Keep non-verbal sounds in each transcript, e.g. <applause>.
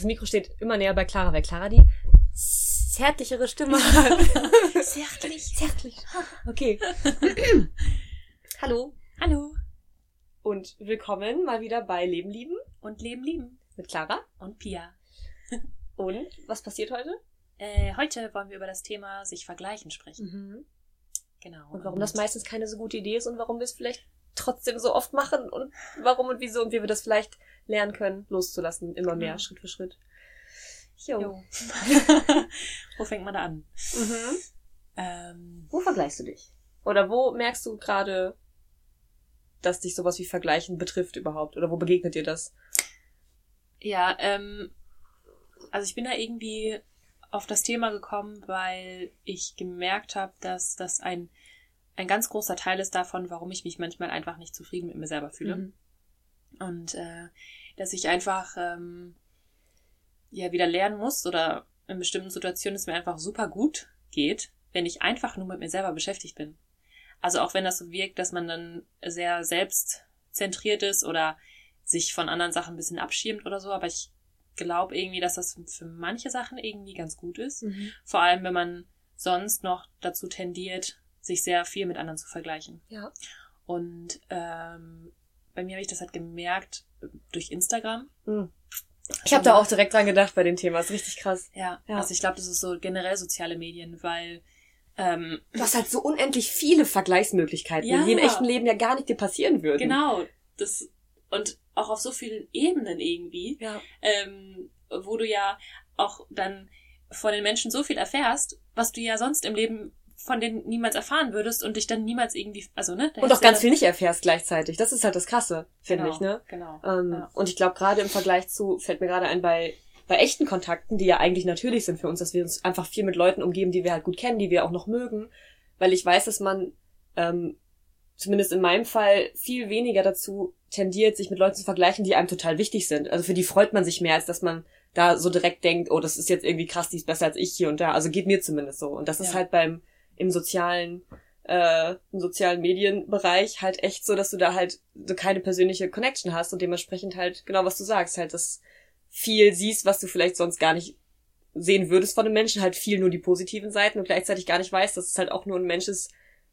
das Mikro steht immer näher bei Clara, weil Clara die zärtlichere Stimme <laughs> hat. Zärtlich. Zärtlich. Okay. <clears throat> Hallo Hallo. und willkommen mal wieder bei Leben lieben Und Leben lieben. mit Clara. Und Pia. <laughs> Und was passiert heute? Äh, heute wollen wir über das Thema sich vergleichen sprechen. Mhm. Genau. Und warum das meistens keine so gute Idee ist und warum wir es vielleicht trotzdem so oft machen und warum und wieso und wie wir das vielleicht lernen können, loszulassen, immer mehr, Ja. Schritt für Schritt. Jo. Jo. <laughs> Wo fängt man da an? Mhm. Ähm, Wo vergleichst du dich? Oder wo merkst du gerade, dass dich sowas wie Vergleichen betrifft überhaupt? Oder wo begegnet dir das? ja, ähm, also ich bin da irgendwie auf das Thema gekommen, weil ich gemerkt habe, dass das ein, ein ganz großer Teil ist davon, warum ich mich manchmal einfach nicht zufrieden mit mir selber fühle. Mhm. Und äh, dass ich einfach ähm, ja wieder lernen muss oder in bestimmten Situationen es mir einfach super gut geht, wenn ich einfach nur mit mir selber beschäftigt bin. Also auch wenn das so wirkt, dass man dann sehr selbstzentriert ist oder sich von anderen Sachen ein bisschen abschirmt oder so, aber ich glaube irgendwie, dass das für manche Sachen irgendwie ganz gut ist. Mhm. Vor allem, wenn man sonst noch dazu tendiert, sich sehr viel mit anderen zu vergleichen. Ja. Und ähm, bei mir habe ich das halt gemerkt äh, durch Instagram. Mhm. Ich habe da auch direkt dran gedacht bei dem Thema. ist richtig krass. Ja, Ja. also ich glaube, das ist so generell soziale Medien, weil ähm, Du hast halt so unendlich viele Vergleichsmöglichkeiten, Ja. die im echten Leben ja gar nicht dir passieren würden. genau das und auch auf so vielen Ebenen irgendwie, Ja. ähm, wo du ja auch dann von den Menschen so viel erfährst, was du ja sonst im Leben von denen niemals erfahren würdest und dich dann niemals irgendwie, also ne? Und auch ganz viel nicht erfährst gleichzeitig. Das ist halt das Krasse, finde genau, ich, ne? Genau. Ähm, Ja. Und ich glaube, gerade im Vergleich zu, fällt mir gerade ein, bei, bei echten Kontakten, die ja eigentlich natürlich sind für uns, dass wir uns einfach viel mit Leuten umgeben, die wir halt gut kennen, die wir auch noch mögen. Weil ich weiß, dass man, ähm, zumindest in meinem Fall, viel weniger dazu tendiert, sich mit Leuten zu vergleichen, die einem total wichtig sind. Also für die freut man sich mehr, als dass man da so direkt denkt, oh, das ist jetzt irgendwie krass, die ist besser als ich hier und da. Also geht mir zumindest so. Und das ist Ja. halt beim, im sozialen, äh, im sozialen Medienbereich halt echt so, dass du da halt so keine persönliche Connection hast und dementsprechend halt genau was du sagst, halt das viel siehst, was du vielleicht sonst gar nicht sehen würdest von einem Menschen, halt viel nur die positiven Seiten und gleichzeitig gar nicht weißt, dass es halt auch nur ein Mensch ist,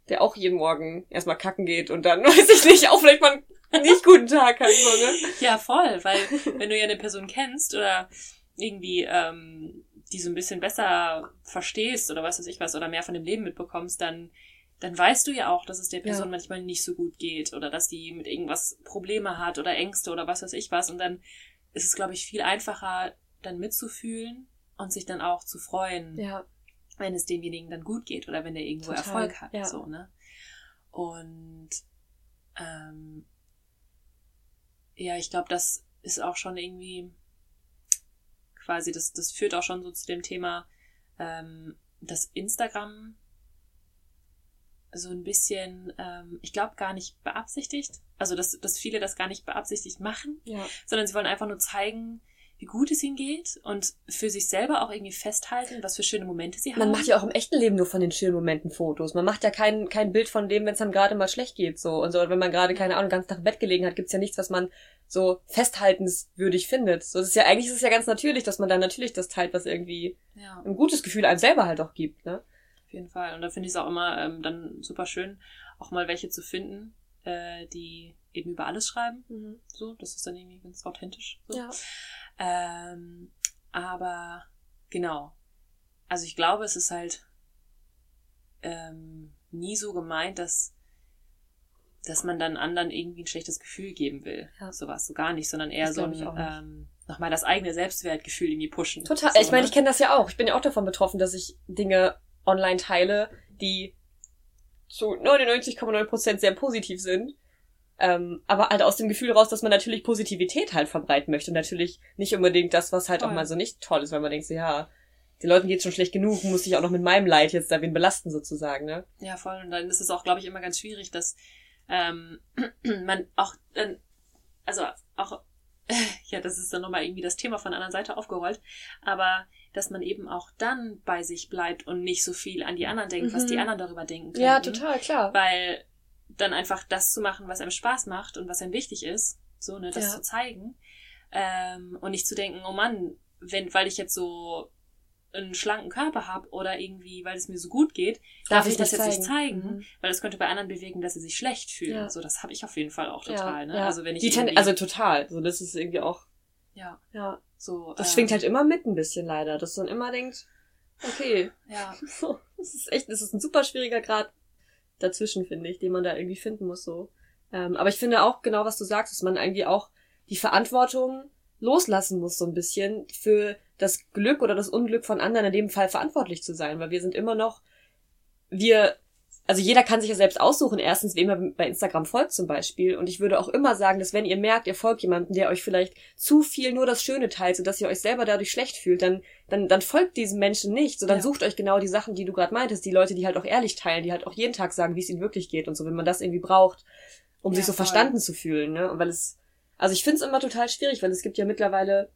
der auch jeden Morgen erstmal kacken geht und dann, <laughs> weiß ich nicht, auch vielleicht mal einen nicht guten Tag hat, so, ne? Ja, voll, weil wenn du ja eine Person kennst oder irgendwie ähm, die so ein bisschen besser verstehst oder was weiß ich was oder mehr von dem Leben mitbekommst, dann dann weißt du ja auch, dass es der Person Ja. manchmal nicht so gut geht oder dass die mit irgendwas Probleme hat oder Ängste oder was weiß ich was und dann ist es glaube ich viel einfacher dann mitzufühlen und sich dann auch zu freuen, Ja, wenn es demjenigen dann gut geht oder wenn er irgendwo Total, Erfolg hat, ja. so ne? Und ähm, ja, ich glaube, das ist auch schon irgendwie quasi, das, das führt auch schon so zu dem Thema, ähm, dass Instagram so ein bisschen, ähm, ich glaube, gar nicht beabsichtigt, also dass, dass viele das gar nicht beabsichtigt machen, ja. sondern sie wollen einfach nur zeigen, wie gut es ihnen geht und für sich selber auch irgendwie festhalten, was für schöne Momente sie haben. Man macht ja auch im echten Leben nur von den schönen Momenten Fotos. Man macht ja kein, kein Bild von dem, wenn es einem gerade mal schlecht geht, so. Und so, wenn man gerade, keine Ahnung, ganz nach dem Bett gelegen hat, gibt's ja nichts, was man so festhaltenswürdig findet. So, das ist ja, eigentlich ist es ja ganz natürlich, dass man dann natürlich das teilt, was irgendwie ja. ein gutes Gefühl einem selber halt auch gibt, ne? Auf jeden Fall. Und da finde ich es auch immer ähm, dann super schön, auch mal welche zu finden, äh, die eben über alles schreiben. So, das ist dann irgendwie ganz authentisch. So. Ja. Ähm, aber genau. Also ich glaube, es ist halt ähm, nie so gemeint, dass dass man dann anderen irgendwie ein schlechtes Gefühl geben will. Ja. Sowas, so gar nicht, sondern eher Das so ein, ähm, nochmal das eigene Selbstwertgefühl irgendwie pushen. Total. So, ich meine, ne? ich kenne das ja auch. Ich bin ja auch davon betroffen, dass ich Dinge online teile, die zu 99,9% sehr positiv sind. Ähm, aber halt aus dem Gefühl raus, dass man natürlich Positivität halt verbreiten möchte und natürlich nicht unbedingt das, was halt auch Voll. mal so nicht toll ist, weil man denkt so, ja, den Leuten geht's schon schlecht genug, muss ich auch noch mit meinem Leid jetzt da wen belasten sozusagen, ne? Ja, voll. Und dann ist es auch, glaube ich, immer ganz schwierig, dass ähm, <clears throat> man auch dann, also auch, <laughs> ja, das ist dann nochmal irgendwie das Thema von der anderen Seite aufgerollt, aber dass man eben auch dann bei sich bleibt und nicht so viel an die anderen denkt, was Mhm. die anderen darüber denken können. Ja, total, klar. Weil dann einfach das zu machen, was einem Spaß macht und was einem wichtig ist, so, ne, das Ja. zu zeigen, ähm, und nicht zu denken, oh Mann, wenn, weil ich jetzt so einen schlanken Körper habe oder irgendwie, weil es mir so gut geht, darf, darf ich das jetzt zeigen. nicht zeigen, mhm. weil das könnte bei anderen bewegen, dass sie sich schlecht fühlen. Ja. So, das habe ich auf jeden Fall auch total. Ja, ne? Ja. Also wenn ich Die Ten also total. So, das ist irgendwie auch. Ja. Ja. So. Das ähm, schwingt halt immer mit ein bisschen leider, dass man immer denkt, okay. Ja. <laughs> So, das ist echt, das ist ein super schwieriger Grad dazwischen, finde ich, den man da irgendwie finden muss. So. Ähm, aber ich finde auch genau, was du sagst, dass man irgendwie auch die Verantwortung loslassen muss, so ein bisschen, für das Glück oder das Unglück von anderen in dem Fall verantwortlich zu sein, weil wir sind immer noch, wir, also jeder kann sich ja selbst aussuchen, erstens, wem er bei Instagram folgt zum Beispiel. Und ich würde auch immer sagen, dass wenn ihr merkt, ihr folgt jemanden, der euch vielleicht zu viel nur das Schöne teilt, sodass ihr euch selber dadurch schlecht fühlt, dann, dann, dann folgt diesem Menschen nicht. So, dann ja. sucht euch genau die Sachen, die du gerade meintest, die Leute, die halt auch ehrlich teilen, die halt auch jeden Tag sagen, wie es ihnen wirklich geht und so, wenn man das irgendwie braucht, um ja, sich so voll. verstanden zu fühlen, ne? Und weil es, also ich finde es immer total schwierig, weil es gibt ja mittlerweile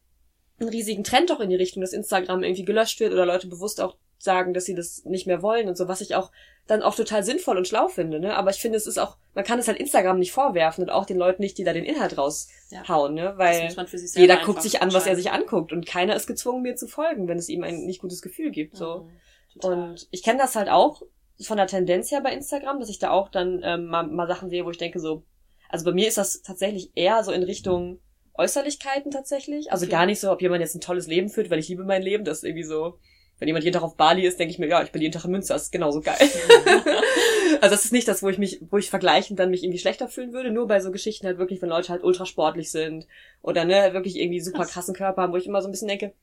einen riesigen Trend auch in die Richtung, dass Instagram irgendwie gelöscht wird oder Leute bewusst auch sagen, dass sie das nicht mehr wollen und so, was ich auch dann auch total sinnvoll und schlau finde, ne? Aber ich finde, es ist auch, man kann es halt Instagram nicht vorwerfen und auch den Leuten nicht, die da den Inhalt raushauen, ja. ne? Weil jeder guckt sich an, was er sich anguckt und keiner ist gezwungen, mir zu folgen, wenn es ihm ein nicht gutes Gefühl gibt, so. Mhm, und ich kenne das halt auch von der Tendenz her bei Instagram, dass ich da auch dann ähm, mal, mal Sachen sehe, wo ich denke so, also bei mir ist das tatsächlich eher so in Richtung Äußerlichkeiten tatsächlich. Also okay. gar nicht so, ob jemand jetzt ein tolles Leben führt, weil ich liebe mein Leben. Das ist irgendwie so, wenn jemand jeden Tag auf Bali ist, denke ich mir, ja, ich bin jeden Tag in Münster, das ist genauso geil. <laughs> also das ist nicht das, wo ich mich, wo ich vergleichen dann mich irgendwie schlechter fühlen würde, nur bei so Geschichten halt wirklich, wenn Leute halt ultra sportlich sind oder ne, wirklich irgendwie super krassen Körper haben, wo ich immer so ein bisschen denke,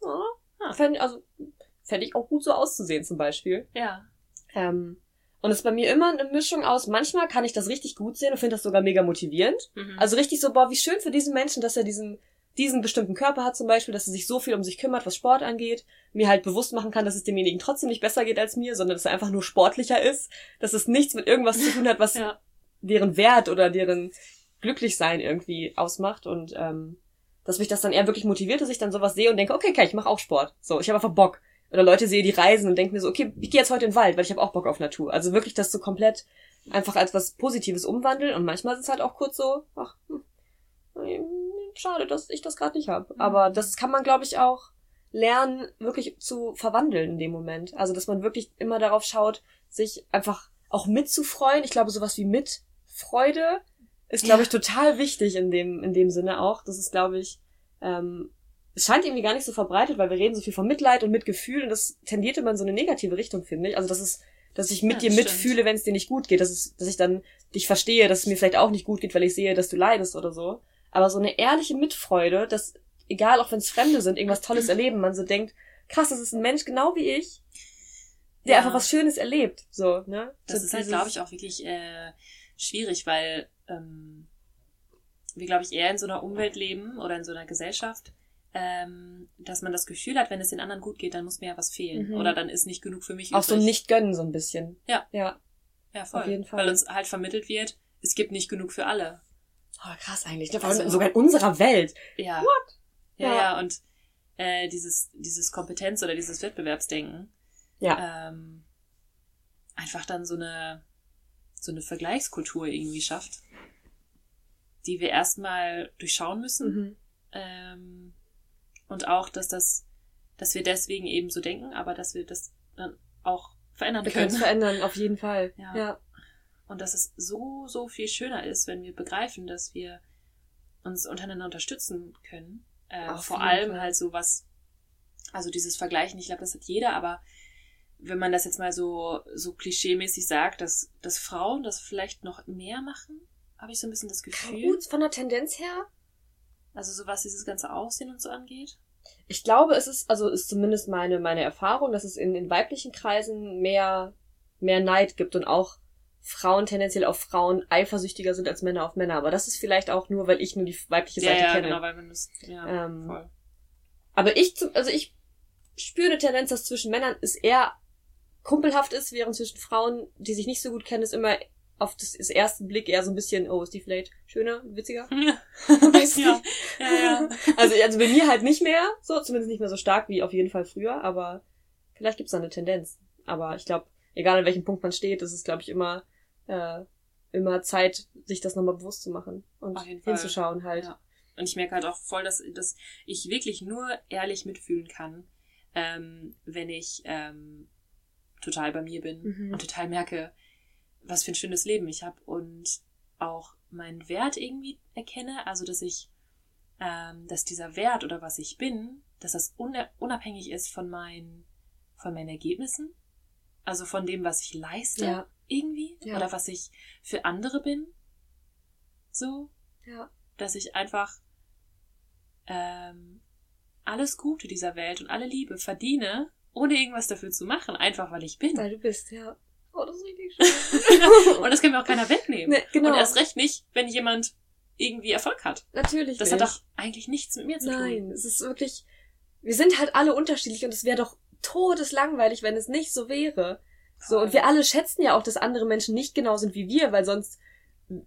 oh, fände, also fände ich auch gut so auszusehen zum Beispiel. Ja. Ähm, und es ist bei mir immer eine Mischung aus, manchmal kann ich das richtig gut sehen und finde das sogar mega motivierend. Mhm. Also richtig so, boah, wie schön für diesen Menschen, dass er diesen, diesen bestimmten Körper hat zum Beispiel, dass er sich so viel um sich kümmert, was Sport angeht, mir halt bewusst machen kann, dass es demjenigen trotzdem nicht besser geht als mir, sondern dass er einfach nur sportlicher ist, dass es nichts mit irgendwas zu tun hat, was <laughs> ja. deren Wert oder deren Glücklichsein irgendwie ausmacht und ähm, dass mich das dann eher wirklich motiviert, dass ich dann sowas sehe und denke, okay, okay, ich mache auch Sport. So, ich habe einfach Bock oder Leute sehe, die reisen und denken mir so, okay, ich gehe jetzt heute in den Wald, weil ich habe auch Bock auf Natur. Also wirklich das so komplett einfach als was Positives umwandeln und manchmal ist es halt auch kurz so, ach, hm, schade, dass ich das gerade nicht habe. Mhm. Aber das kann man, glaube ich, auch lernen, wirklich zu verwandeln in dem Moment. Also dass man wirklich immer darauf schaut, sich einfach auch mitzufreuen. Ich glaube, sowas wie Mitfreude ist, glaube ich, total wichtig in dem, in dem Sinne auch. Das ist, glaube ich, ähm, es scheint irgendwie gar nicht so verbreitet, weil wir reden so viel von Mitleid und Mitgefühl und das tendiert immer in so eine negative Richtung, finde ich. Also das ist, dass ich mit ja, dir stimmt. mitfühle, wenn es dir nicht gut geht, dass, es, dass ich dann dich verstehe, dass es mir vielleicht auch nicht gut geht, weil ich sehe, dass du leidest oder so. Aber so eine ehrliche Mitfreude, dass, egal auch wenn es Fremde sind, irgendwas Tolles erleben, man so denkt, krass, das ist ein Mensch genau wie ich, der ja. einfach was Schönes erlebt. So, ne? Das so ist halt, glaube ich, auch wirklich äh, schwierig, weil ähm, wir, glaube ich, eher in so einer Umwelt leben oder in so einer Gesellschaft, ähm, dass man das Gefühl hat, wenn es den anderen gut geht, dann muss mir ja was fehlen. Mhm. Oder dann ist nicht genug für mich Auch übrig. so nicht gönnen so ein bisschen. Ja. Ja. Ja, voll. Auf jeden Fall. Weil uns halt vermittelt wird, es gibt nicht genug für alle. Oh, krass eigentlich. Ne? Also, sogar in unserer Welt. Ja. What? Ja, ja, ja. und äh, dieses, dieses Kompetenz- oder dieses Wettbewerbsdenken. Ja. Ähm, einfach dann so eine, so eine Vergleichskultur irgendwie schafft, die wir erstmal durchschauen müssen. Mhm. Ähm, und auch, dass das, dass wir deswegen eben so denken, aber dass wir das dann auch verändern wir können. Wir können es verändern, auf jeden Fall. Ja. ja. Und dass es so, so viel schöner ist, wenn wir begreifen, dass wir uns untereinander unterstützen können. Äh, vor allem Fall. halt so was, also dieses Vergleichen, ich glaube, das hat jeder, aber wenn man das jetzt mal so, so klischeemäßig sagt, dass, dass Frauen das vielleicht noch mehr machen, habe ich so ein bisschen das Gefühl. Gut, von der Tendenz her also so was dieses ganze Aussehen und so angeht? Ich glaube, es ist, also ist zumindest meine, meine Erfahrung, dass es in, in weiblichen Kreisen mehr, mehr Neid gibt und auch Frauen tendenziell auf Frauen eifersüchtiger sind als Männer auf Männer. Aber das ist vielleicht auch nur, weil ich nur die weibliche Seite ja, ja, kenne. Genau, weil man das, ja, ähm, voll. Aber ich, also ich spüre eine Tendenz, dass zwischen Männern es eher kumpelhaft ist, während zwischen Frauen, die sich nicht so gut kennen, es immer auf das, das ersten Blick eher so ein bisschen, oh, ist die vielleicht schöner, witziger? <laughs> Ja. weißt du? ja. ja, ja. <laughs> Also, also bei mir halt nicht mehr, so, zumindest nicht mehr so stark wie auf jeden Fall früher, aber vielleicht gibt's da eine Tendenz. Aber ich glaube, egal an welchem Punkt man steht, ist es, glaube ich, immer, äh, immer Zeit, sich das nochmal bewusst zu machen und hinzuschauen halt. Ja. Und ich merke halt auch voll, dass, dass ich wirklich nur ehrlich mitfühlen kann, ähm, wenn ich ähm, total bei mir bin Mhm. und total merke, was für ein schönes Leben ich habe und auch meinen Wert irgendwie erkenne. Also, dass ich, ähm, dass dieser Wert oder was ich bin, dass das una- unabhängig ist von meinen, von meinen Ergebnissen. Also von dem, was ich leiste Ja. Irgendwie Ja. oder was ich für andere bin. So, Ja. dass ich einfach ähm, alles Gute dieser Welt und alle Liebe verdiene, ohne irgendwas dafür zu machen, einfach weil ich bin. Weil du bist, ja. Oh, das ist richtig schön. <laughs> und das kann mir auch keiner wegnehmen. Nee, genau. Und erst recht nicht, wenn jemand irgendwie Erfolg hat. Natürlich. Das nicht. hat doch eigentlich nichts mit mir zu tun. Nein, es ist wirklich. Wir sind halt alle unterschiedlich und es wäre doch todeslangweilig, wenn es nicht so wäre. So, und wir alle schätzen ja auch, dass andere Menschen nicht genau sind wie wir, weil sonst,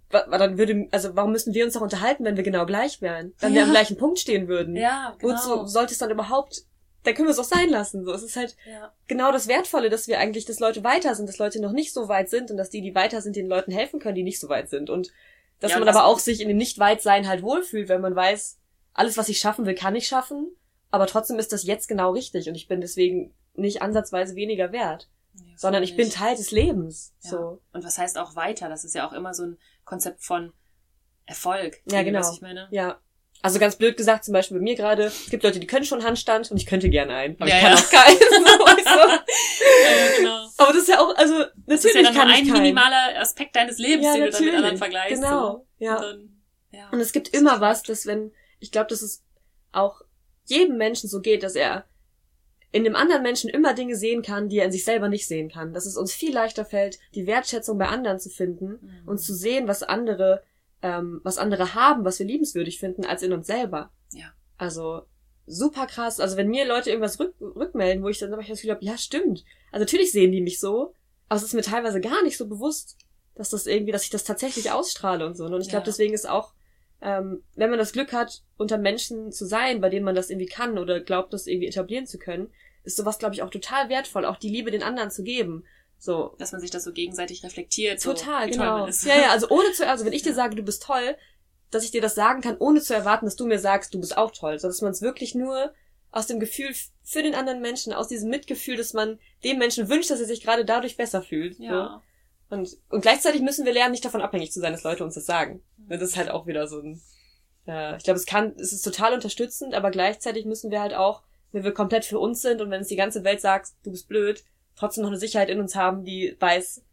dann würde, also warum müssen wir uns doch unterhalten, wenn wir genau gleich wären? Wir Ja. am gleichen Punkt stehen würden. Ja, genau. Wozu sollte es dann überhaupt, dann können wir es auch sein lassen, so. Es ist halt Ja. genau das Wertvolle, dass wir eigentlich, dass Leute weiter sind, dass Leute noch nicht so weit sind und dass die, die weiter sind, den Leuten helfen können, die nicht so weit sind. Und dass Ja, man das- aber auch sich in dem Nicht-Weit-Sein halt wohlfühlt, wenn man weiß, alles, was ich schaffen will, kann ich schaffen, aber trotzdem ist das jetzt genau richtig und ich bin deswegen nicht ansatzweise weniger wert, Sondern ich bin. Teil des Lebens. Ja. So. Und was heißt auch weiter? Das ist ja auch immer so ein Konzept von Erfolg. Ja, genau. Was ich meine. Ja. Also ganz blöd gesagt, zum Beispiel bei mir gerade, es gibt Leute, die können schon Handstand und ich könnte gerne einen. Aber Ja, ich kann auch keinen. so, weißt du? <laughs> Genau. Aber das ist ja auch, also natürlich Das ist ja dann nur kann ich ein keinen. minimaler Aspekt deines Lebens, den du dann mit anderen natürlich. vergleichst. Genau, So. ja. Und, dann, ja. Und es gibt immer was, dass wenn, ich glaube, dass es auch jedem Menschen so geht, dass er in dem anderen Menschen immer Dinge sehen kann, die er in sich selber nicht sehen kann. Dass es uns viel leichter fällt, die Wertschätzung bei anderen zu finden Mhm. und zu sehen, was andere, ähm, was andere haben, was wir liebenswürdig finden, als in uns selber. Ja. Also super krass. Also wenn mir Leute irgendwas rück, rückmelden, wo ich dann aber das Gefühl habe, ja stimmt. Also natürlich sehen die mich so, aber es ist mir teilweise gar nicht so bewusst, dass das irgendwie, dass ich das tatsächlich ausstrahle und so. Und ich Ja. glaube, deswegen ist auch, ähm, wenn man das Glück hat, unter Menschen zu sein, bei denen man das irgendwie kann oder glaubt, das irgendwie etablieren zu können, ist sowas, glaube ich, auch total wertvoll, auch die Liebe den anderen zu geben. So, Dass man sich das so gegenseitig reflektiert. So, Total, toll genau. Ja, ja, also <laughs> ohne zu, also wenn ich dir sage, du bist toll, dass ich dir das sagen kann, ohne zu erwarten, dass du mir sagst, du bist auch toll, so dass man es wirklich nur aus dem Gefühl für den anderen Menschen, aus diesem Mitgefühl, dass man dem Menschen wünscht, dass er sich gerade dadurch besser fühlt. Ja. So. Und, und gleichzeitig müssen wir lernen, nicht davon abhängig zu sein, dass Leute uns das sagen. Das ist halt auch wieder so ein, äh, ich glaube, es kann, es ist total unterstützend, aber gleichzeitig müssen wir halt auch, wenn wir komplett für uns sind und wenn es die ganze Welt sagt, du bist blöd, trotzdem noch eine Sicherheit in uns haben, die weiß,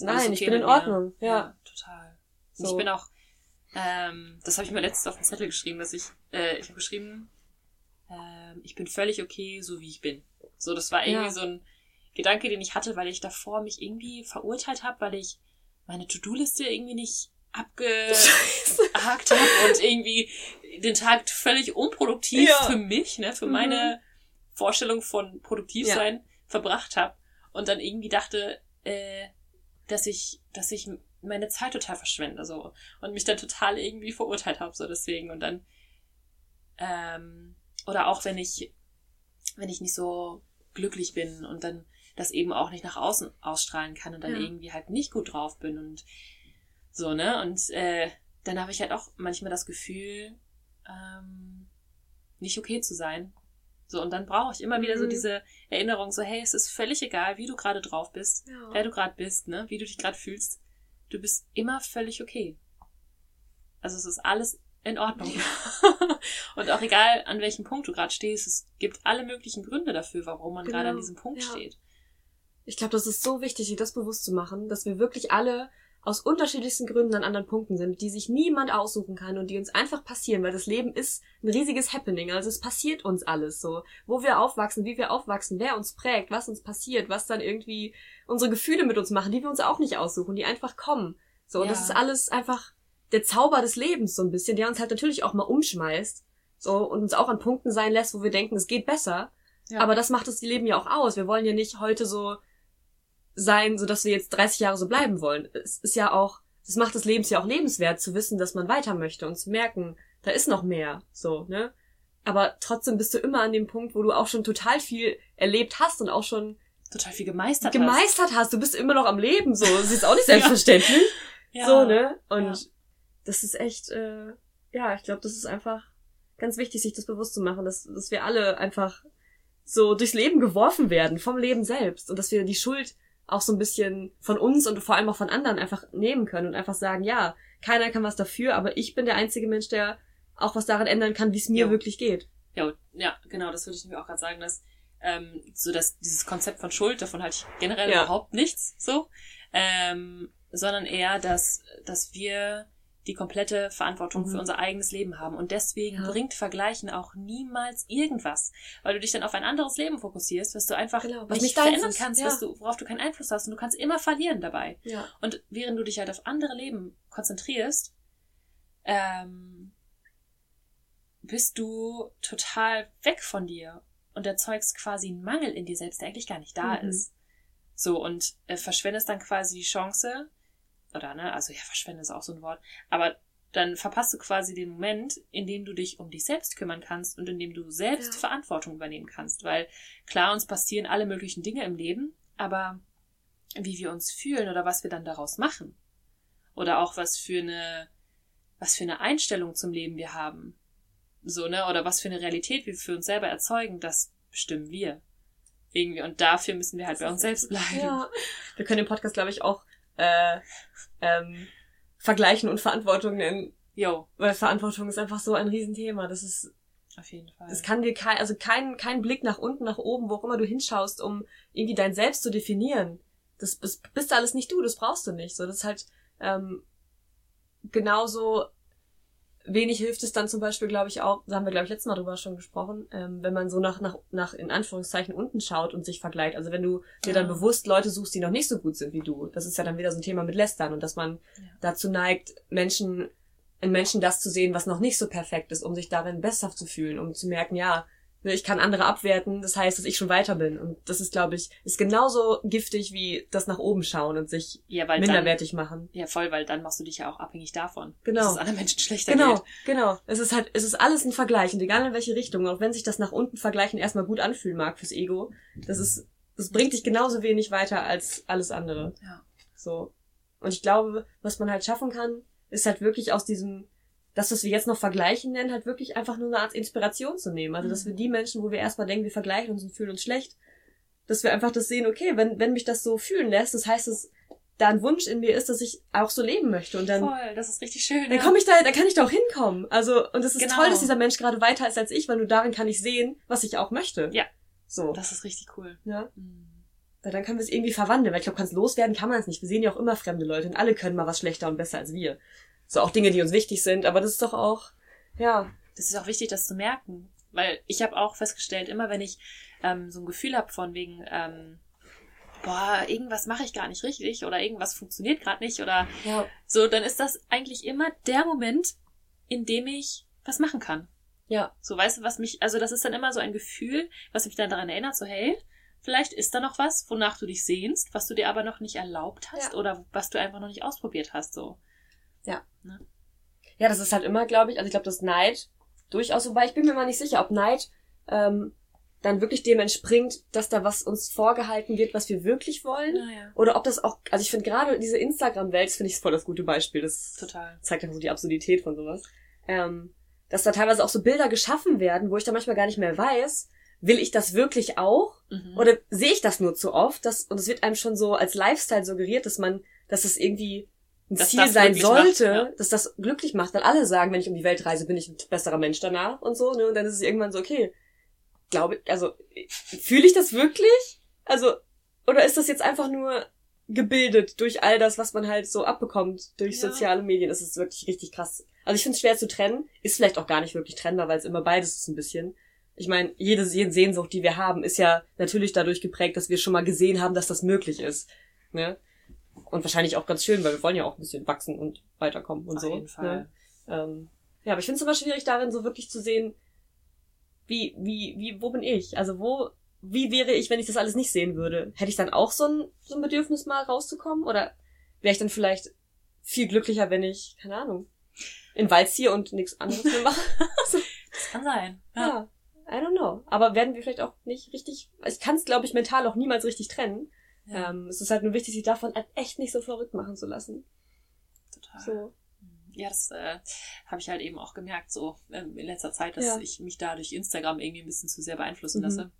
Nein, ich okay bin in. Ordnung, ja. total. Und So. ich bin auch, ähm, das habe ich mir letztens auf den Zettel geschrieben, dass ich, äh, ich habe geschrieben, ähm, ich bin völlig okay, so wie ich bin. So, das war irgendwie Ja. so ein Gedanke, den ich hatte, weil ich davor mich irgendwie verurteilt habe, weil ich meine To-Do-Liste irgendwie nicht <laughs> abgehakt habe und irgendwie den Tag völlig unproduktiv Ja. für mich, ne, für Mhm. meine Vorstellung von produktiv Ja. sein verbracht habe und dann irgendwie dachte, äh, dass ich, dass ich meine Zeit total verschwende, so und mich dann total irgendwie verurteilt habe, so deswegen und dann ähm, oder auch wenn ich wenn ich nicht so glücklich bin und dann das eben auch nicht nach außen ausstrahlen kann und dann Ja. irgendwie halt nicht gut drauf bin und so, ne? Und äh, dann habe ich halt auch manchmal das Gefühl, ähm, nicht okay zu sein. So, und dann brauche ich immer wieder so Mhm. diese Erinnerung, so, hey, es ist völlig egal, wie du gerade drauf bist, wer du gerade bist, ne? Wie du dich gerade fühlst. Du bist immer völlig okay. Also es ist alles in Ordnung. <laughs> und auch egal, an welchem Punkt du gerade stehst, es gibt alle möglichen Gründe dafür, warum man gerade an Genau, diesem Punkt ja. steht. Ich glaube, das ist so wichtig, sich das bewusst zu machen, dass wir wirklich alle aus unterschiedlichsten Gründen an anderen Punkten sind, die sich niemand aussuchen kann und die uns einfach passieren, weil das Leben ist ein riesiges Happening. Also es passiert uns alles so. Wo wir aufwachsen, wie wir aufwachsen, wer uns prägt, was uns passiert, was dann irgendwie unsere Gefühle mit uns machen, die wir uns auch nicht aussuchen, die einfach kommen. So, und Ja. das ist alles einfach der Zauber des Lebens so ein bisschen, der uns halt natürlich auch mal umschmeißt. So, und uns auch an Punkten sein lässt, wo wir denken, es geht besser. Ja. Aber das macht das Leben ja auch aus. Wir wollen ja nicht heute so sein, so dass wir jetzt 30 Jahre so bleiben wollen. Es ist ja auch, das macht das Lebens ja auch lebenswert, zu wissen, dass man weiter möchte und zu merken, da ist noch mehr, so, ne? Aber trotzdem bist du immer an dem Punkt, wo du auch schon total viel erlebt hast und auch schon Total viel gemeistert hast. gemeistert hast. Du bist immer noch am Leben, so. Das ist auch nicht <laughs> selbstverständlich. Ja. So, ne? Und Ja. das ist echt, äh, ja, ich glaube, das ist einfach ganz wichtig, sich das bewusst zu machen, dass, dass wir alle einfach so durchs Leben geworfen werden, vom Leben selbst. Und dass wir die Schuld auch so ein bisschen von uns und vor allem auch von anderen einfach nehmen können und einfach sagen, ja, keiner kann was dafür, aber ich bin der einzige Mensch, der auch was daran ändern kann, wie es mir Jo. wirklich geht. Ja, ja, genau, das würde ich mir auch gerade sagen, dass ähm, so dass dieses Konzept von Schuld, davon halte ich generell Ja. überhaupt nichts so, ähm, sondern eher, dass, dass wir die komplette Verantwortung Mhm. für unser eigenes Leben haben. Und deswegen Ja. bringt Vergleichen auch niemals irgendwas, weil du dich dann auf ein anderes Leben fokussierst, was du einfach Genau, was nicht verändern ist, kannst, ja. du, worauf du keinen Einfluss hast und du kannst immer verlieren dabei. Ja. Und während du dich halt auf andere Leben konzentrierst, ähm, bist du total weg von dir und erzeugst quasi einen Mangel in dir selbst, der eigentlich gar nicht da Mhm. ist. So, und äh, verschwendest dann quasi die Chance, oder ne, also ja, verschwende ist auch so ein Wort, aber dann verpasst du quasi den Moment, in dem du dich um dich selbst kümmern kannst und in dem du selbst Ja. Verantwortung übernehmen kannst. Weil klar, uns passieren alle möglichen Dinge im Leben, aber wie wir uns fühlen oder was wir dann daraus machen. Oder auch was für eine, was für eine Einstellung zum Leben wir haben. So, ne? Oder was für eine Realität wir für uns selber erzeugen, das bestimmen wir. Irgendwie. Und dafür müssen wir halt bei uns selbst bleiben. Ja. Wir können den Podcast, glaube ich, auch äh, ähm, vergleichen und Verantwortung nennen. Jo, Weil Verantwortung ist einfach so ein Riesenthema. Das ist, auf jeden Fall. das kann dir kein, also kein, kein Blick nach unten, nach oben, wo auch immer du hinschaust, um irgendwie dein Selbst zu definieren. Das, das bist alles nicht du, das brauchst du nicht. So, das ist halt ähm, genauso wenig hilft es dann zum Beispiel, glaube ich, auch, da haben wir, glaube ich, letztes Mal drüber schon gesprochen, ähm, wenn man so nach, nach, nach, in Anführungszeichen, unten schaut und sich vergleicht. Also wenn du dir dann Ja. bewusst Leute suchst, die noch nicht so gut sind wie du. Das ist ja dann wieder so ein Thema mit Lästern und dass man Ja. dazu neigt, Menschen, in Menschen das zu sehen, was noch nicht so perfekt ist, um sich darin besser zu fühlen, um zu merken, ja, ich kann andere abwerten, das heißt, dass ich schon weiter bin. Und das ist, glaube ich, ist genauso giftig wie das nach oben schauen und sich ja, weil dann, minderwertig machen. ja, voll, weil dann machst du dich ja auch abhängig davon. Genau. Dass es anderen Menschen schlechter Genau, geht. genau. Es ist halt, es ist alles ein Vergleich und egal in welche Richtung, auch wenn sich das nach unten vergleichen erstmal gut anfühlen mag fürs Ego, das ist, das bringt dich genauso wenig weiter als alles andere. Ja. So. Und ich glaube, was man halt schaffen kann, ist halt wirklich aus diesem, das, was wir jetzt noch vergleichen nennen, halt wirklich einfach nur eine Art Inspiration zu nehmen. Also, dass Mhm. wir die Menschen, wo wir erstmal denken, wir vergleichen uns und fühlen uns schlecht, dass wir einfach das sehen, okay, wenn, wenn mich das so fühlen lässt, das heißt, dass da ein Wunsch in mir ist, dass ich auch so leben möchte und dann Voll, das ist richtig schön. dann ja. komme ich da, dann kann ich da auch hinkommen. Also, und es ist Genau. toll, dass dieser Mensch gerade weiter ist als ich, weil nur darin kann ich sehen, was ich auch möchte. Ja. So. Das ist richtig cool. ja. Mhm. Weil dann können wir es irgendwie verwandeln, weil ich glaube, ganz loswerden kann man es nicht. Wir sehen ja auch immer fremde Leute und alle können mal was schlechter und besser als wir. So auch Dinge, die uns wichtig sind, aber das ist doch auch, ja. Das ist auch wichtig, das zu merken. Weil ich habe auch festgestellt, immer wenn ich ähm, so ein Gefühl habe von wegen, ähm, boah, irgendwas mache ich gar nicht richtig oder irgendwas funktioniert gerade nicht oder Ja. so, dann ist das eigentlich immer der Moment, in dem ich was machen kann. Ja. So, weißt du, was mich, also das ist dann immer so ein Gefühl, was mich dann daran erinnert, so, hey, vielleicht ist da noch was, wonach du dich sehnst, was du dir aber noch nicht erlaubt hast Ja. oder was du einfach noch nicht ausprobiert hast, so. Ja, das ist halt immer, glaube ich, also ich glaube, das Neid durchaus, wobei ich bin mir mal nicht sicher, ob Neid ähm, dann wirklich dem entspringt, dass da was uns vorgehalten wird, was wir wirklich wollen. Naja. Oder ob das auch, also ich finde gerade diese Instagram-Welt, das finde ich voll das gute Beispiel. Das Total. zeigt einfach so die Absurdität von sowas. Ähm, dass da teilweise auch so Bilder geschaffen werden, wo ich dann manchmal gar nicht mehr weiß, will ich das wirklich auch? Mhm. Oder sehe ich das nur zu oft? Das, und es wird einem schon so als Lifestyle suggeriert, dass man, dass es irgendwie ein Dass Ziel das sein sollte, macht, ja. dass das glücklich macht. Weil alle sagen, wenn ich um die Welt reise, bin ich ein besserer Mensch danach und so, ne? Und dann ist es irgendwann so, okay, glaube ich, also, fühle ich das wirklich? Also, oder ist das jetzt einfach nur gebildet durch all das, was man halt so abbekommt durch Ja. soziale Medien? Das ist wirklich richtig krass. Also ich finde es schwer zu trennen, ist vielleicht auch gar nicht wirklich trennbar, weil es immer beides ist ein bisschen. Ich meine, jede, jede Sehnsucht, die wir haben, ist ja natürlich dadurch geprägt, dass wir schon mal gesehen haben, dass das möglich ist. Ne? Und wahrscheinlich auch ganz schön, weil wir wollen ja auch ein bisschen wachsen und weiterkommen und Auf so. jeden Fall. Ne? Ähm, ja, aber ich finde es immer schwierig darin, so wirklich zu sehen, wie, wie, wie, wo bin ich? Also wo, wie wäre ich, wenn ich das alles nicht sehen würde? Hätte ich dann auch so ein, so ein Bedürfnis, mal rauszukommen? Oder wäre ich dann vielleicht viel glücklicher, wenn ich, keine Ahnung, in Wald ziehe und nichts anderes mehr mache? <laughs> Das kann sein. Ja. ja, I don't know. Aber werden wir vielleicht auch nicht richtig, ich kann es, glaube ich, mental auch niemals richtig trennen. Ähm, es ist halt nur wichtig, sich davon echt nicht so verrückt machen zu lassen. total. So. Ja, das äh, habe ich halt eben auch gemerkt, so ähm, in letzter Zeit, dass Ja. ich mich da durch Instagram irgendwie ein bisschen zu sehr beeinflussen Mhm. lasse.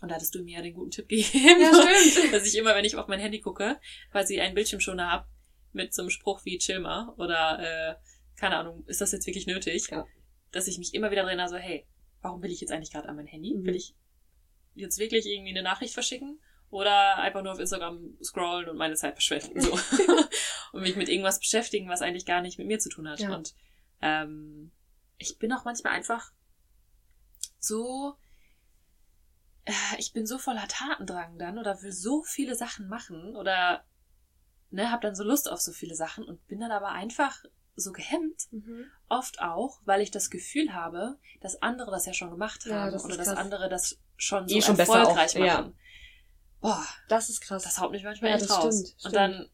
Und da hattest du mir ja den guten Tipp gegeben, Ja, <laughs> dass ich immer, wenn ich auf mein Handy gucke, quasi einen Bildschirmschoner habe mit so einem Spruch wie Chill mal oder äh, keine Ahnung, ist das jetzt wirklich nötig? Ja. Dass ich mich immer wieder erinnere, so hey, warum will ich jetzt eigentlich gerade an mein Handy? Mhm. Will ich jetzt wirklich irgendwie eine Nachricht verschicken? Oder einfach nur auf Instagram scrollen und meine Zeit verschwenden. So. <laughs> <laughs> und mich mit irgendwas beschäftigen, was eigentlich gar nicht mit mir zu tun hat. Ja. Und ähm, ich bin auch manchmal einfach so, äh, ich bin so voller Tatendrang dann oder will so viele Sachen machen oder ne, hab dann so Lust auf so viele Sachen und bin dann aber einfach so gehemmt, Mhm. oft auch, weil ich das Gefühl habe, dass andere das ja schon gemacht Ja, haben das oder dass krass. andere das schon so Eh schon besser erfolgreich auch, ja. Boah, Das ist krass. das haut mich manchmal Ja, echt das raus. stimmt, stimmt. Und dann,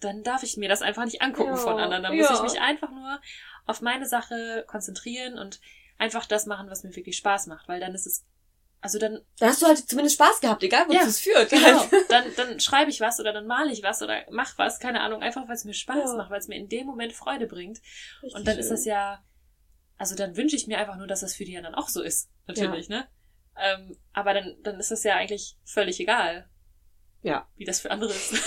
dann darf ich mir das einfach nicht angucken Ja, von anderen. Dann muss ja. ich mich einfach nur auf meine Sache konzentrieren und einfach das machen, was mir wirklich Spaß macht, weil dann ist es, also dann, Dann hast du halt zumindest Spaß gehabt, egal wozu Ja, es führt. genau, <laughs> dann, dann schreibe ich was oder dann male ich was oder mach was, keine Ahnung, einfach weil es mir Spaß Ja. macht, weil es mir in dem Moment Freude bringt. Richtig Und dann ist schön. das ja, also dann wünsche ich mir einfach nur, dass das für die anderen auch so ist. Natürlich, ne? Ähm, aber dann, dann ist das ja eigentlich völlig egal. Ja. Wie das für andere ist. <laughs>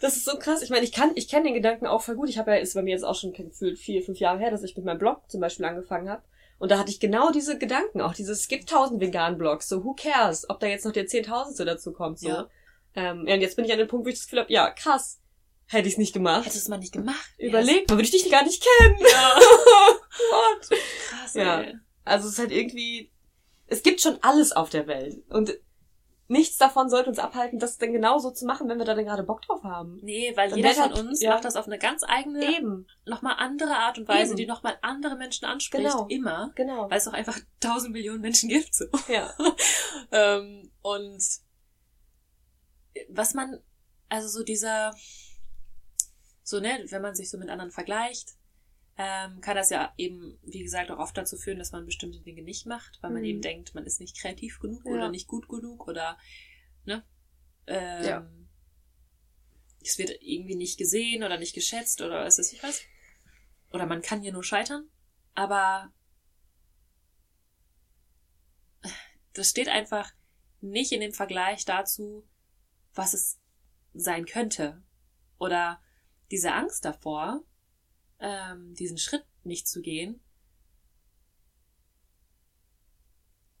Das ist so krass. Ich meine, ich kann, ich kenne den Gedanken auch voll gut. Ich habe ja, ist bei mir jetzt auch schon gefühlt vier, fünf Jahre her, dass ich mit meinem Blog zum Beispiel angefangen habe. Und da hatte ich genau diese Gedanken, auch dieses, es gibt tausend veganen Blogs, so who cares, ob da jetzt noch der zehntausendste dazu kommt, so. Ja. Ähm, ja, und jetzt bin ich an dem Punkt, wo ich das Gefühl habe, ja, krass, hätte ich es nicht gemacht. Hättest du es mal nicht gemacht. Überleg, mal, würde ich dich gar nicht kennen. Ja. <laughs> What? Krass, Ja. ey. Also es ist halt irgendwie, es gibt schon alles auf der Welt. Und nichts davon sollte uns abhalten, das dann genauso zu machen, wenn wir da dann gerade Bock drauf haben. Nee, weil Dann jeder von halt- uns ja. macht das auf eine ganz eigene, Eben, nochmal andere Art und Weise, Eben. die nochmal andere Menschen anspricht. Genau. Immer. genau. Weil es auch einfach tausend Millionen Menschen gibt. So. Ja. <laughs> ähm, und was man, also so dieser, so ne, wenn man sich so mit anderen vergleicht, ähm, kann das ja eben, wie gesagt, auch oft dazu führen, dass man bestimmte Dinge nicht macht, weil man Mhm. eben denkt, man ist nicht kreativ genug Ja. oder nicht gut genug oder ne, ähm, Ja. es wird irgendwie nicht gesehen oder nicht geschätzt oder was weiß ich was. Oder man kann hier nur scheitern, aber das steht einfach nicht in dem Vergleich dazu, was es sein könnte. Oder diese Angst davor, ähm, diesen Schritt nicht zu gehen.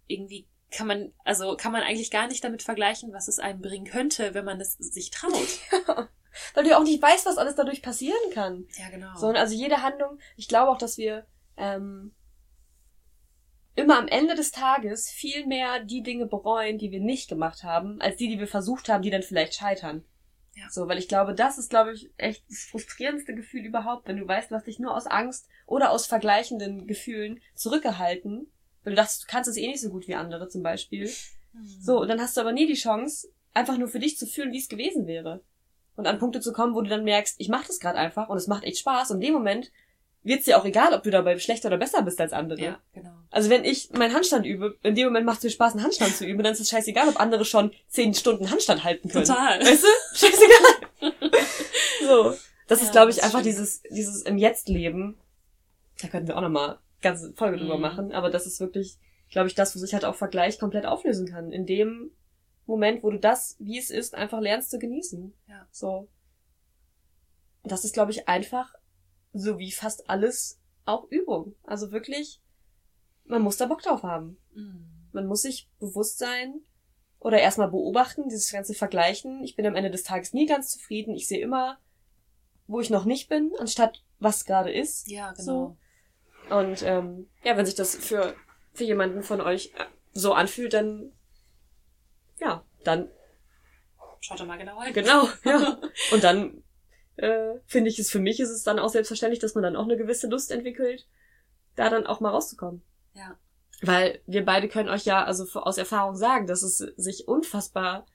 Irgendwie kann man, also kann man eigentlich gar nicht damit vergleichen, was es einem bringen könnte, wenn man es sich traut. <laughs> Weil du ja auch nicht weißt, was alles dadurch passieren kann. Ja, genau. Sondern also jede Handlung, ich glaube auch, dass wir ähm, immer am Ende des Tages viel mehr die Dinge bereuen, die wir nicht gemacht haben, als die, die wir versucht haben, die dann vielleicht scheitern. Ja. So, weil ich glaube, das ist, glaube ich, echt das frustrierendste Gefühl überhaupt, wenn du weißt, du hast dich nur aus Angst oder aus vergleichenden Gefühlen zurückgehalten, weil du dachtest, du kannst es eh nicht so gut wie andere zum Beispiel. Hm. So, und dann hast du aber nie die Chance, einfach nur für dich zu fühlen, wie es gewesen wäre. Und an Punkte zu kommen, wo du dann merkst, ich mache das gerade einfach und es macht echt Spaß. Und in dem Moment wird's dir auch egal, ob du dabei schlechter oder besser bist als andere. Ja, genau. Also wenn ich meinen Handstand übe, in dem Moment macht es mir Spaß, einen Handstand zu üben, dann ist es scheißegal, ob andere schon zehn Stunden Handstand halten können. Total. Weißt du? Scheißegal. <laughs> so. Das Ja, ist, glaube ich, einfach stimmt. dieses, dieses im Jetzt leben. Da könnten wir auch nochmal ganze Folge drüber Mhm. machen, aber das ist wirklich, glaube ich, das, wo sich halt auch Vergleich komplett auflösen kann. In dem Moment, wo du das, wie es ist, einfach lernst zu genießen. Ja. So. Das ist, glaube ich, einfach, so wie fast alles, auch Übung. Also wirklich, man muss da Bock drauf haben. Mhm. Man muss sich bewusst sein oder erstmal beobachten, dieses ganze Vergleichen. Ich bin am Ende des Tages nie ganz zufrieden. Ich sehe immer, wo ich noch nicht bin, anstatt was gerade ist. Ja, genau. So. Und ähm, ja, wenn sich das für, für jemanden von euch äh, so anfühlt, dann ja, dann Schaut doch mal genauer hin. genau, ja. <laughs> Und dann äh, finde ich es für mich ist es dann auch selbstverständlich, dass man dann auch eine gewisse Lust entwickelt, da dann auch mal rauszukommen. Ja. Weil wir beide können euch ja also aus Erfahrung sagen, dass es sich unfassbar,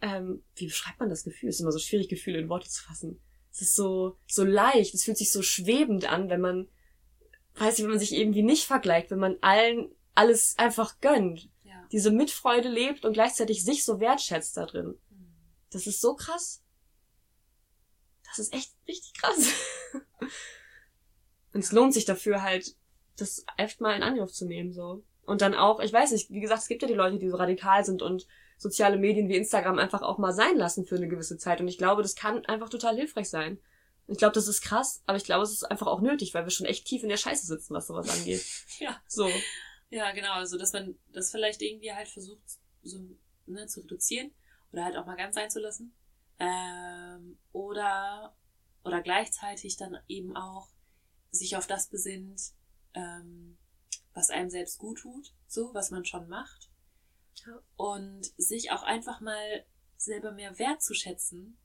ähm, wie beschreibt man das Gefühl? Es ist immer so schwierig, Gefühle in Worte zu fassen. Es ist so, so leicht, es fühlt sich so schwebend an, wenn man, weiß ich, wenn man sich irgendwie nicht vergleicht, wenn man allen alles einfach gönnt, Ja. diese Mitfreude lebt und gleichzeitig sich so wertschätzt da drin. Mhm. Das ist so krass. Das ist echt richtig krass. Und es lohnt sich dafür halt, das echt mal in Angriff zu nehmen, so. Und dann auch, ich weiß nicht, wie gesagt, es gibt ja die Leute, die so radikal sind und soziale Medien wie Instagram einfach auch mal sein lassen für eine gewisse Zeit. Und ich glaube, das kann einfach total hilfreich sein. Ich glaube, das ist krass, aber ich glaube, es ist einfach auch nötig, weil wir schon echt tief in der Scheiße sitzen, was sowas angeht. <laughs> Ja. So. Ja, genau. Also, dass man das vielleicht irgendwie halt versucht, so ne, zu reduzieren oder halt auch mal ganz einzulassen. Ähm, oder, oder gleichzeitig dann eben auch sich auf das besinnt, ähm, was einem selbst gut tut, so, was man schon macht. Ja. Und sich auch einfach mal selber mehr wertzuschätzen.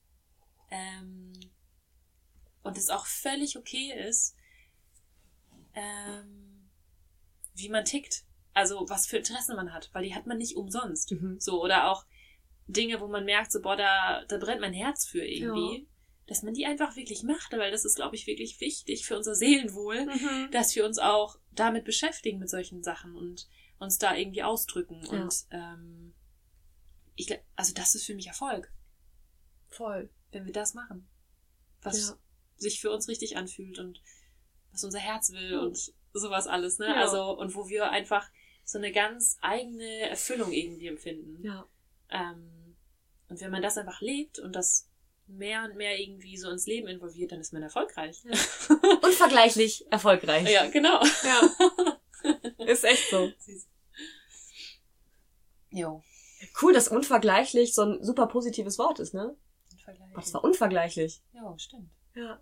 Ähm, und es auch völlig okay ist, ähm, wie man tickt. Also was für Interessen man hat, weil die hat man nicht umsonst. Mhm. So, oder auch Dinge, wo man merkt, so, boah, da, da brennt mein Herz für irgendwie. Ja. Dass man die einfach wirklich macht, weil das ist, glaube ich, wirklich wichtig für unser Seelenwohl, Mhm. dass wir uns auch damit beschäftigen mit solchen Sachen und uns da irgendwie ausdrücken. Ja. Und ähm, ich, gl- also das ist für mich Erfolg, Voll. wenn wir das machen. Was Ja. sich für uns richtig anfühlt und was unser Herz will Ja. und sowas alles, ne? Also, und wo wir einfach so eine ganz eigene Erfüllung irgendwie empfinden. Ja. Ähm, und wenn man das einfach lebt und das mehr und mehr irgendwie so ins Leben involviert, dann ist man erfolgreich. <laughs> Unvergleichlich erfolgreich. ja, genau. Ja. <laughs> Ist echt so. Süß. Jo. Cool, dass unvergleichlich so ein super positives Wort ist, ne? im Vergleich. Das war unvergleichlich. Ja, stimmt. Ja.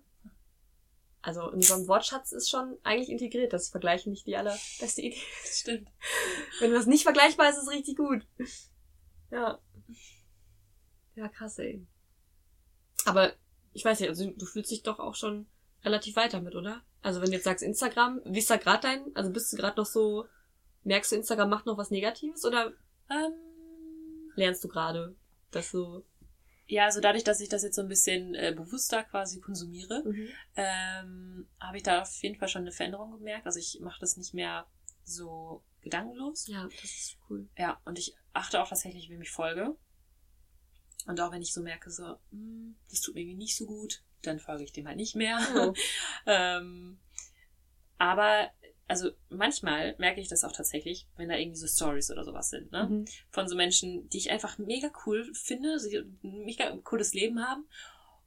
Also in so einem Wortschatz ist schon eigentlich integriert, dass Vergleichen nicht die allerbeste Idee ist. Stimmt. Wenn was nicht vergleichbar ist, ist es richtig gut. Ja. Ja, krass, ey. Aber ich weiß nicht, also du fühlst dich doch auch schon relativ weit damit, oder? Also wenn du jetzt sagst Instagram, wie ist da gerade dein, also bist du gerade noch so, merkst du, Instagram macht noch was Negatives oder Ähm, lernst du gerade, dass du... ja, also dadurch, dass ich das jetzt so ein bisschen äh, bewusster quasi konsumiere, Mhm. ähm, habe ich da auf jeden Fall schon eine Veränderung gemerkt. Also ich mache das nicht mehr so gedankenlos. Ja, das ist cool. Ja, und ich achte auch tatsächlich, wem ich folge. Und auch wenn ich so merke, so, hm, das tut mir irgendwie nicht so gut, dann folge ich dem halt nicht mehr. Oh. <laughs> ähm, aber, also manchmal merke ich das auch tatsächlich, wenn da irgendwie so Stories oder sowas sind, ne? Mhm. Von so Menschen, die ich einfach mega cool finde, sie ein mega cooles Leben haben.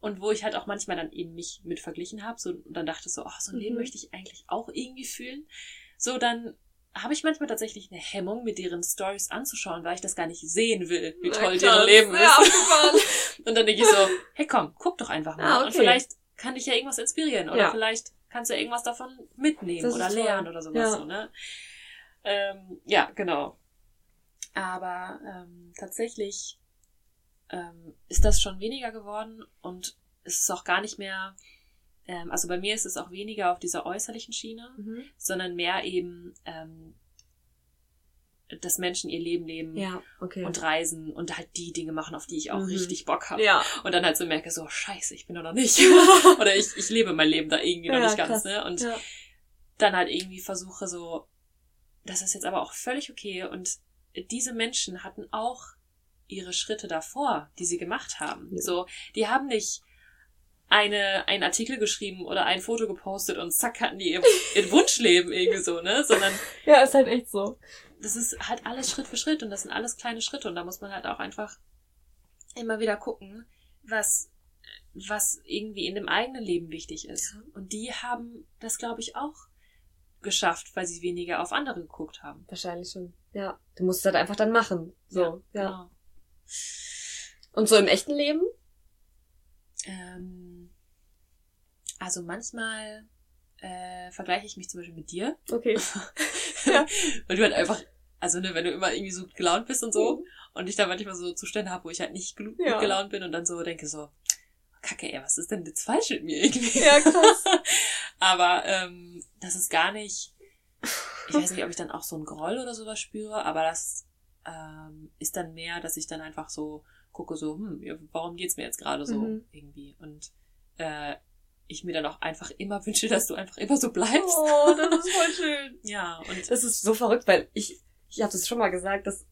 Und wo ich halt auch manchmal dann eben mich mit verglichen habe, so, und dann dachte so, ach, so ein Leben Mhm. möchte ich eigentlich auch irgendwie fühlen. So, dann habe ich manchmal tatsächlich eine Hemmung, mir deren Stories anzuschauen, weil ich das gar nicht sehen will, wie toll krass. deren Leben ist. Ja. <laughs> Und dann denke ich so, hey komm, guck doch einfach mal. Ah, okay. Und vielleicht kann dich ja irgendwas inspirieren. Oder Ja. vielleicht kannst du ja irgendwas davon mitnehmen Das oder lernen oder sowas. Ja. So, ne? ähm, ja, genau. Aber ähm, tatsächlich ähm, ist das schon weniger geworden und es ist auch gar nicht mehr, ähm, also bei mir ist es auch weniger auf dieser äußerlichen Schiene, Mhm. sondern mehr eben, ähm, dass Menschen ihr Leben leben Ja, okay. und reisen und halt die Dinge machen, auf die ich auch Mhm. richtig Bock habe. ja. Und dann halt so merke, so, scheiße, ich bin doch noch nicht. <laughs> <laughs> Oder ich, ich lebe mein Leben da irgendwie noch Ja, nicht ganz, krass. ne? Und dann halt irgendwie versuche so, das ist jetzt aber auch völlig okay. Und diese Menschen hatten auch ihre Schritte davor, die sie gemacht haben. So, die haben nicht eine, einen Artikel geschrieben oder ein Foto gepostet und zack hatten die ihr, ihr Wunschleben irgendwie so, ne? Sondern <laughs> ja, ist halt echt so. das ist halt alles Schritt für Schritt und das sind alles kleine Schritte und da muss man halt auch einfach immer wieder gucken, was, was irgendwie in dem eigenen Leben wichtig ist. Ja. Und die haben das, glaube ich, auch geschafft, weil sie weniger auf andere geguckt haben. Wahrscheinlich schon. Ja. Du musst es halt einfach dann machen. So, ja. Genau. Und so im echten Leben? Ähm, also manchmal äh, vergleiche ich mich zum Beispiel mit dir, Okay. <laughs> Ja. weil du halt einfach, also ne, wenn du immer irgendwie so gut gelaunt bist und so, und ich da manchmal so Zustände habe, wo ich halt nicht gut Ja. gelaunt bin und dann so denke so, Kacke, ey, was ist denn jetzt falsch mit mir irgendwie? Ja, krass. <laughs> aber ähm, das ist gar nicht, ich weiß nicht, ob ich dann auch so einen Groll oder sowas spüre, aber das ähm, ist dann mehr, dass ich dann einfach so gucke, so, hm, warum geht's mir jetzt gerade so Mhm. irgendwie? Und äh, ich mir dann auch einfach immer <laughs> wünsche, dass du einfach immer so bleibst. Oh, das ist voll schön. <laughs> Ja, und Das ist so verrückt, weil ich, ich habe das schon mal gesagt, dass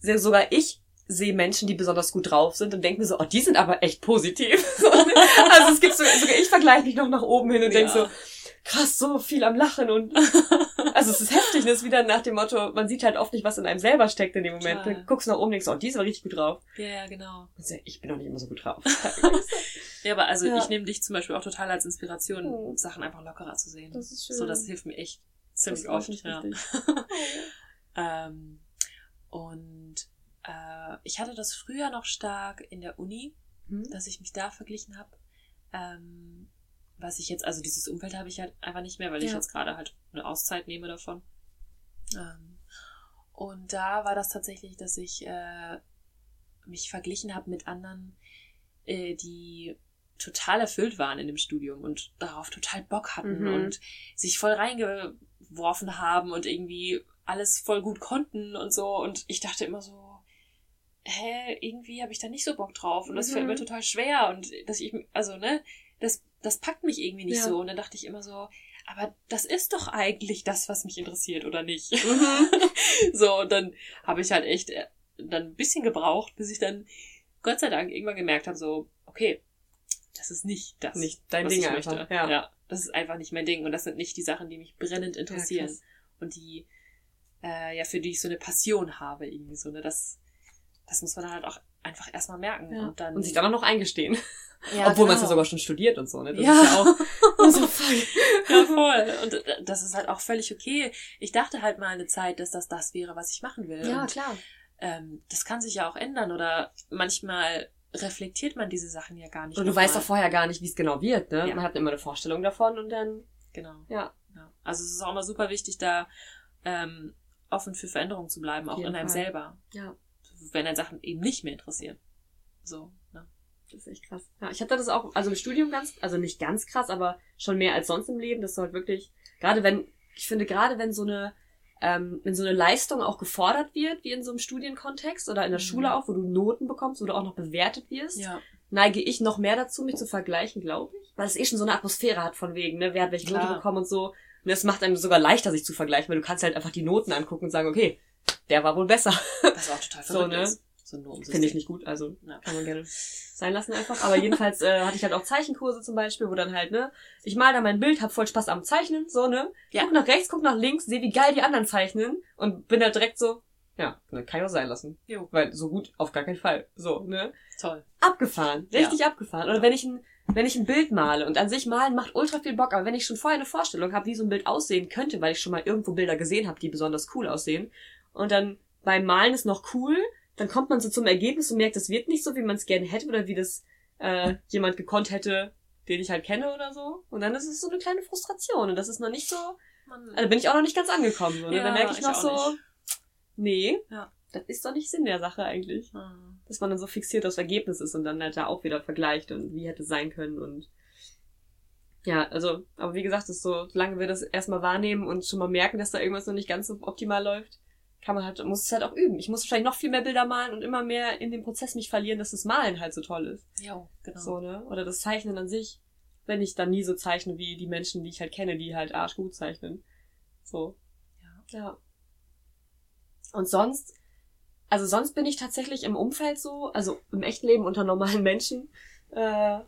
sogar ich sehe Menschen, die besonders gut drauf sind und denke mir so, oh, die sind aber echt positiv. <laughs> also es gibt so, sogar ich vergleiche mich noch nach oben hin und ja. denke so, krass, so viel am Lachen und also es ist heftig, das ist wieder nach dem Motto, man sieht halt oft nicht, was in einem selber steckt in dem Moment. Dann guckst du nach oben und denkst, oh, die ist aber richtig gut drauf. Ja, ja, genau. So, ich bin auch nicht immer so gut drauf. <laughs> ja, aber also ja. ich nehme dich zum Beispiel auch total als Inspiration, oh. Sachen einfach lockerer zu sehen. Das ist schön. So, das hilft mir echt ziemlich oft. Ja. <laughs> ähm, und äh, ich hatte das früher noch stark in der Uni, hm? dass ich mich da verglichen habe. Ähm, was ich jetzt, also dieses Umfeld habe ich halt einfach nicht mehr, weil ja. ich jetzt gerade halt eine Auszeit nehme davon. Ähm, und da war das tatsächlich, dass ich äh, mich verglichen habe mit anderen, äh, die total erfüllt waren in dem Studium und darauf total Bock hatten mhm. und sich voll reingeworfen haben und irgendwie alles voll gut konnten und so. Und ich dachte immer so, hä, irgendwie habe ich da nicht so Bock drauf und das mhm. fällt mir mhm. total schwer und dass ich, also, ne, das das packt mich irgendwie nicht ja. so. Und dann dachte ich immer so, aber das ist doch eigentlich das, was mich interessiert, oder nicht? Mhm. <laughs> so, und dann habe ich halt echt äh, dann ein bisschen gebraucht, bis ich dann Gott sei Dank irgendwann gemerkt habe, so, okay, das ist nicht das, nicht dein was Ding ich möchte. Ja. ja. das ist einfach nicht mein Ding. Und das sind nicht die Sachen, die mich brennend interessieren. Ja, und die, äh, ja, für die ich so eine Passion habe, irgendwie so, ne, das, das muss man dann halt auch einfach erstmal merken. Ja. Und, dann, und sich dann auch noch eingestehen. Ja, Obwohl genau. man es ja sogar schon studiert und so, ne? Das ja. ist ja auch <laughs> so voll. ja, voll. Und äh, das ist halt auch völlig okay. Ich dachte halt mal eine Zeit, dass das das wäre, was ich machen will. Ja, und, klar. Ähm, das kann sich ja auch ändern oder manchmal reflektiert man diese Sachen ja gar nicht. Und du weißt doch vorher gar nicht, wie es genau wird, ne? Ja. Man hat immer eine Vorstellung davon und dann. Genau. Ja. ja. Also es ist auch immer super wichtig, da ähm, offen für Veränderungen zu bleiben, auch in einem Fall. selber. Ja. Wenn dann Sachen eben nicht mehr interessieren. So. Das ist echt krass. Ja, ich hatte das auch, also im Studium ganz, also nicht ganz krass, aber schon mehr als sonst im Leben, dass du halt wirklich, gerade wenn, ich finde, gerade wenn so eine, ähm, wenn so eine Leistung auch gefordert wird, wie in so einem Studienkontext oder in der mhm. Schule auch, wo du Noten bekommst, wo du auch noch bewertet wirst, ja. neige ich noch mehr dazu, mich zu vergleichen, glaube ich. Weil es eh schon so eine Atmosphäre hat von wegen, ne, wer hat welche. Note bekommen und so. Und es macht einem sogar leichter, sich zu vergleichen, weil du kannst halt einfach die Noten angucken und sagen, okay, der war wohl besser. Das war auch total <laughs> so, ne? Ist. So Finde ich nicht gut, also ja. kann man gerne sein lassen einfach. Aber jedenfalls äh, hatte ich halt auch Zeichenkurse zum Beispiel, wo dann halt, ne, ich mal da mein Bild, hab voll Spaß am Zeichnen, so, ne? Ja. Guck nach rechts, guck nach links, sehe, wie geil die anderen zeichnen und bin halt direkt so, ja, ne, kann ich auch sein lassen. Jo. Weil so gut auf gar keinen Fall. So, ne? Toll. Abgefahren. Richtig ja. abgefahren. Oder wenn ich ein, wenn ich ein Bild male und an sich malen macht ultra viel Bock, aber wenn ich schon vorher eine Vorstellung habe, wie so ein Bild aussehen könnte, weil ich schon mal irgendwo Bilder gesehen habe, die besonders cool aussehen, und dann beim Malen ist noch cool, dann kommt man so zum Ergebnis und merkt, das wird nicht so, wie man es gerne hätte oder wie das äh, jemand gekonnt hätte, den ich halt kenne oder so. Und dann ist es so eine kleine Frustration und das ist noch nicht so, also bin ich auch noch nicht ganz angekommen. So, ne? Ja, dann merke ich, ich noch so, nicht. nee, ja. das ist doch nicht Sinn der Sache eigentlich. Hm. Dass man dann so fixiert aufs Ergebnis ist und dann halt da auch wieder vergleicht und wie hätte es sein können und ja, also, aber wie gesagt, ist so, solange wir das erstmal wahrnehmen und schon mal merken, dass da irgendwas noch nicht ganz so optimal läuft, kann man halt, muss es halt auch üben. Ich muss wahrscheinlich noch viel mehr Bilder malen und immer mehr in dem Prozess mich verlieren, dass das Malen halt so toll ist. Ja, genau. So, ne? Oder das Zeichnen an sich, wenn ich dann nie so zeichne wie die Menschen, die ich halt kenne, die halt arschgut zeichnen. So. Ja. Ja. Und sonst, also sonst bin ich tatsächlich im Umfeld so, also im echten Leben unter normalen Menschen, äh,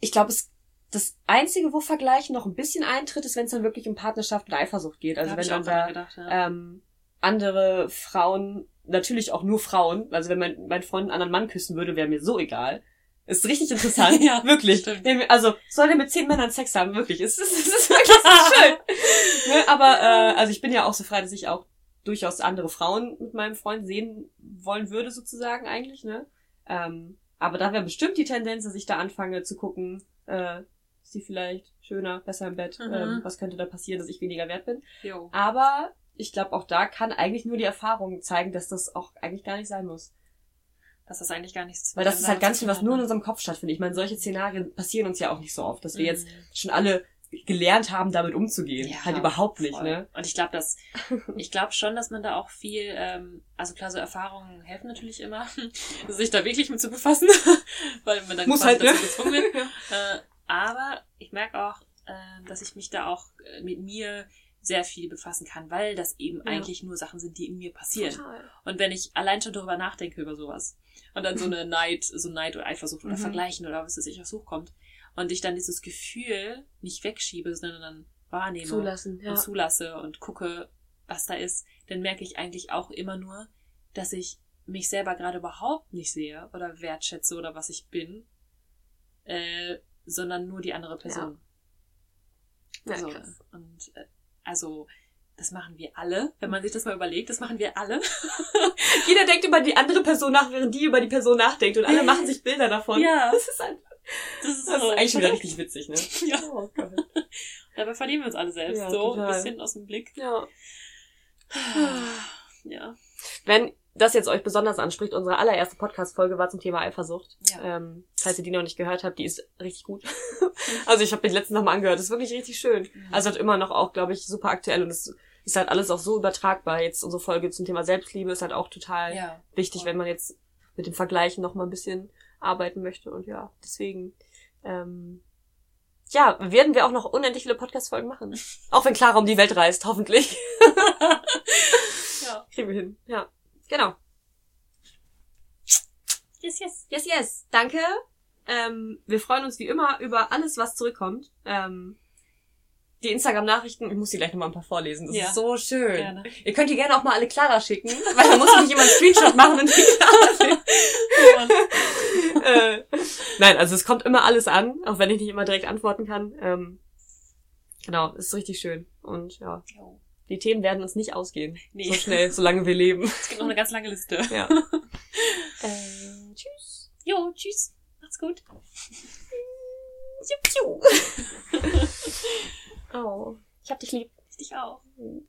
ich glaube, es das Einzige, wo Vergleich noch ein bisschen eintritt, ist, wenn es dann wirklich um Partnerschaft und Eifersucht geht. Also wenn dann da gedacht, ja. ähm, andere Frauen, natürlich auch nur Frauen, also wenn mein, mein Freund einen anderen Mann küssen würde, wäre mir so egal. Ist richtig interessant. <laughs> ja, wirklich. Stimmt. Also, soll der mit zehn Männern Sex haben? Wirklich. Es ist, <laughs> es ist wirklich so schön. <laughs> ne? Aber, äh, also ich bin ja auch so frei, dass ich auch durchaus andere Frauen mit meinem Freund sehen wollen würde, sozusagen, eigentlich, ne? Ähm, aber da wäre bestimmt die Tendenz, dass ich da anfange zu gucken, äh, ist sie vielleicht schöner, besser im Bett, mhm. ähm, was könnte da passieren, dass ich weniger wert bin. Jo. Aber ich glaube, auch da kann eigentlich nur die Erfahrung zeigen, dass das auch eigentlich gar nicht sein muss. Dass das eigentlich gar nichts Weil das ist halt ganz viel, was nur in unserem Kopf stattfindet. Ich meine, solche Szenarien passieren uns ja auch nicht so oft, dass wir mhm. jetzt schon alle gelernt haben, damit umzugehen. Ja, halt überhaupt nicht, voll. ne? Und ich glaube, dass <laughs> ich glaube schon, dass man da auch viel, ähm, also klar, so Erfahrungen helfen natürlich immer, <laughs> sich da wirklich mit zu befassen, <laughs> weil man dann Muss halt, ne? gezwungen wird. äh, aber ich merke auch, äh, dass ich mich da auch äh, mit mir sehr viel befassen kann, weil das eben Ja. eigentlich nur Sachen sind, die in mir passieren. Total. Und wenn ich allein schon darüber nachdenke über sowas und dann so eine <laughs> Neid, so Neid oder Eifersucht oder Mhm. Vergleichen oder was weiß ich aufs hochkommt und ich dann dieses Gefühl nicht wegschiebe, sondern dann wahrnehme Zulassen, ja. und zulasse und gucke, was da ist, dann merke ich eigentlich auch immer nur, dass ich mich selber gerade überhaupt nicht sehe oder wertschätze oder was ich bin, äh, sondern nur die andere Person. Ja, so. krass. Und äh, also das machen wir alle, wenn man sich das mal überlegt, das machen wir alle. <laughs> Jeder denkt über die andere Person nach, während die über die Person nachdenkt und alle <laughs> machen sich Bilder davon. Ja. Das ist einfach, Das ist, das ist so eigentlich schon wieder <laughs> richtig witzig, ne? Ja. Oh Gott. Dabei verlieren wir uns alle selbst Ja, so total. ein bisschen aus dem Blick. Ja. <sighs> Ja. Wenn das jetzt euch besonders anspricht, unsere allererste Podcast-Folge war zum Thema Eifersucht. Ja. Ähm, falls ihr die noch nicht gehört habt, die ist richtig gut. <laughs> also ich habe die letzten nochmal angehört, das ist wirklich richtig schön. Mhm. Also hat immer noch auch, glaube ich, super aktuell und es ist halt alles auch so übertragbar. Jetzt unsere Folge zum Thema Selbstliebe ist halt auch total Ja. wichtig, voll. wenn man jetzt mit dem Vergleichen noch mal ein bisschen arbeiten möchte. Und ja, deswegen, ähm, ja, werden wir auch noch unendlich viele Podcast-Folgen machen. <laughs> Auch wenn Clara um die Welt reist, hoffentlich. <laughs> ja. Kriegen wir hin. Ja, genau. Yes, yes. Yes, yes. Danke. Ähm, wir freuen uns wie immer über alles, was zurückkommt. Ähm, die Instagram-Nachrichten, ich muss die gleich nochmal ein paar vorlesen. Das Ja. ist so schön. Gerne. Ihr könnt die gerne auch mal alle Clara schicken, weil dann muss ich nicht immer einen Screenshot machen und die Clara schicken. <laughs> äh, nein, also es kommt immer alles an, auch wenn ich nicht immer direkt antworten kann. Ähm, genau, ist richtig schön. Und ja, Jo. Die Themen werden uns nicht ausgehen. Nee. So schnell, solange wir leben. Es gibt noch eine ganz lange Liste. Ja. <laughs> äh, tschüss. Jo, tschüss. Macht's gut. <laughs> <laughs> oh, ich hab dich lieb. Ich dich auch. Oh.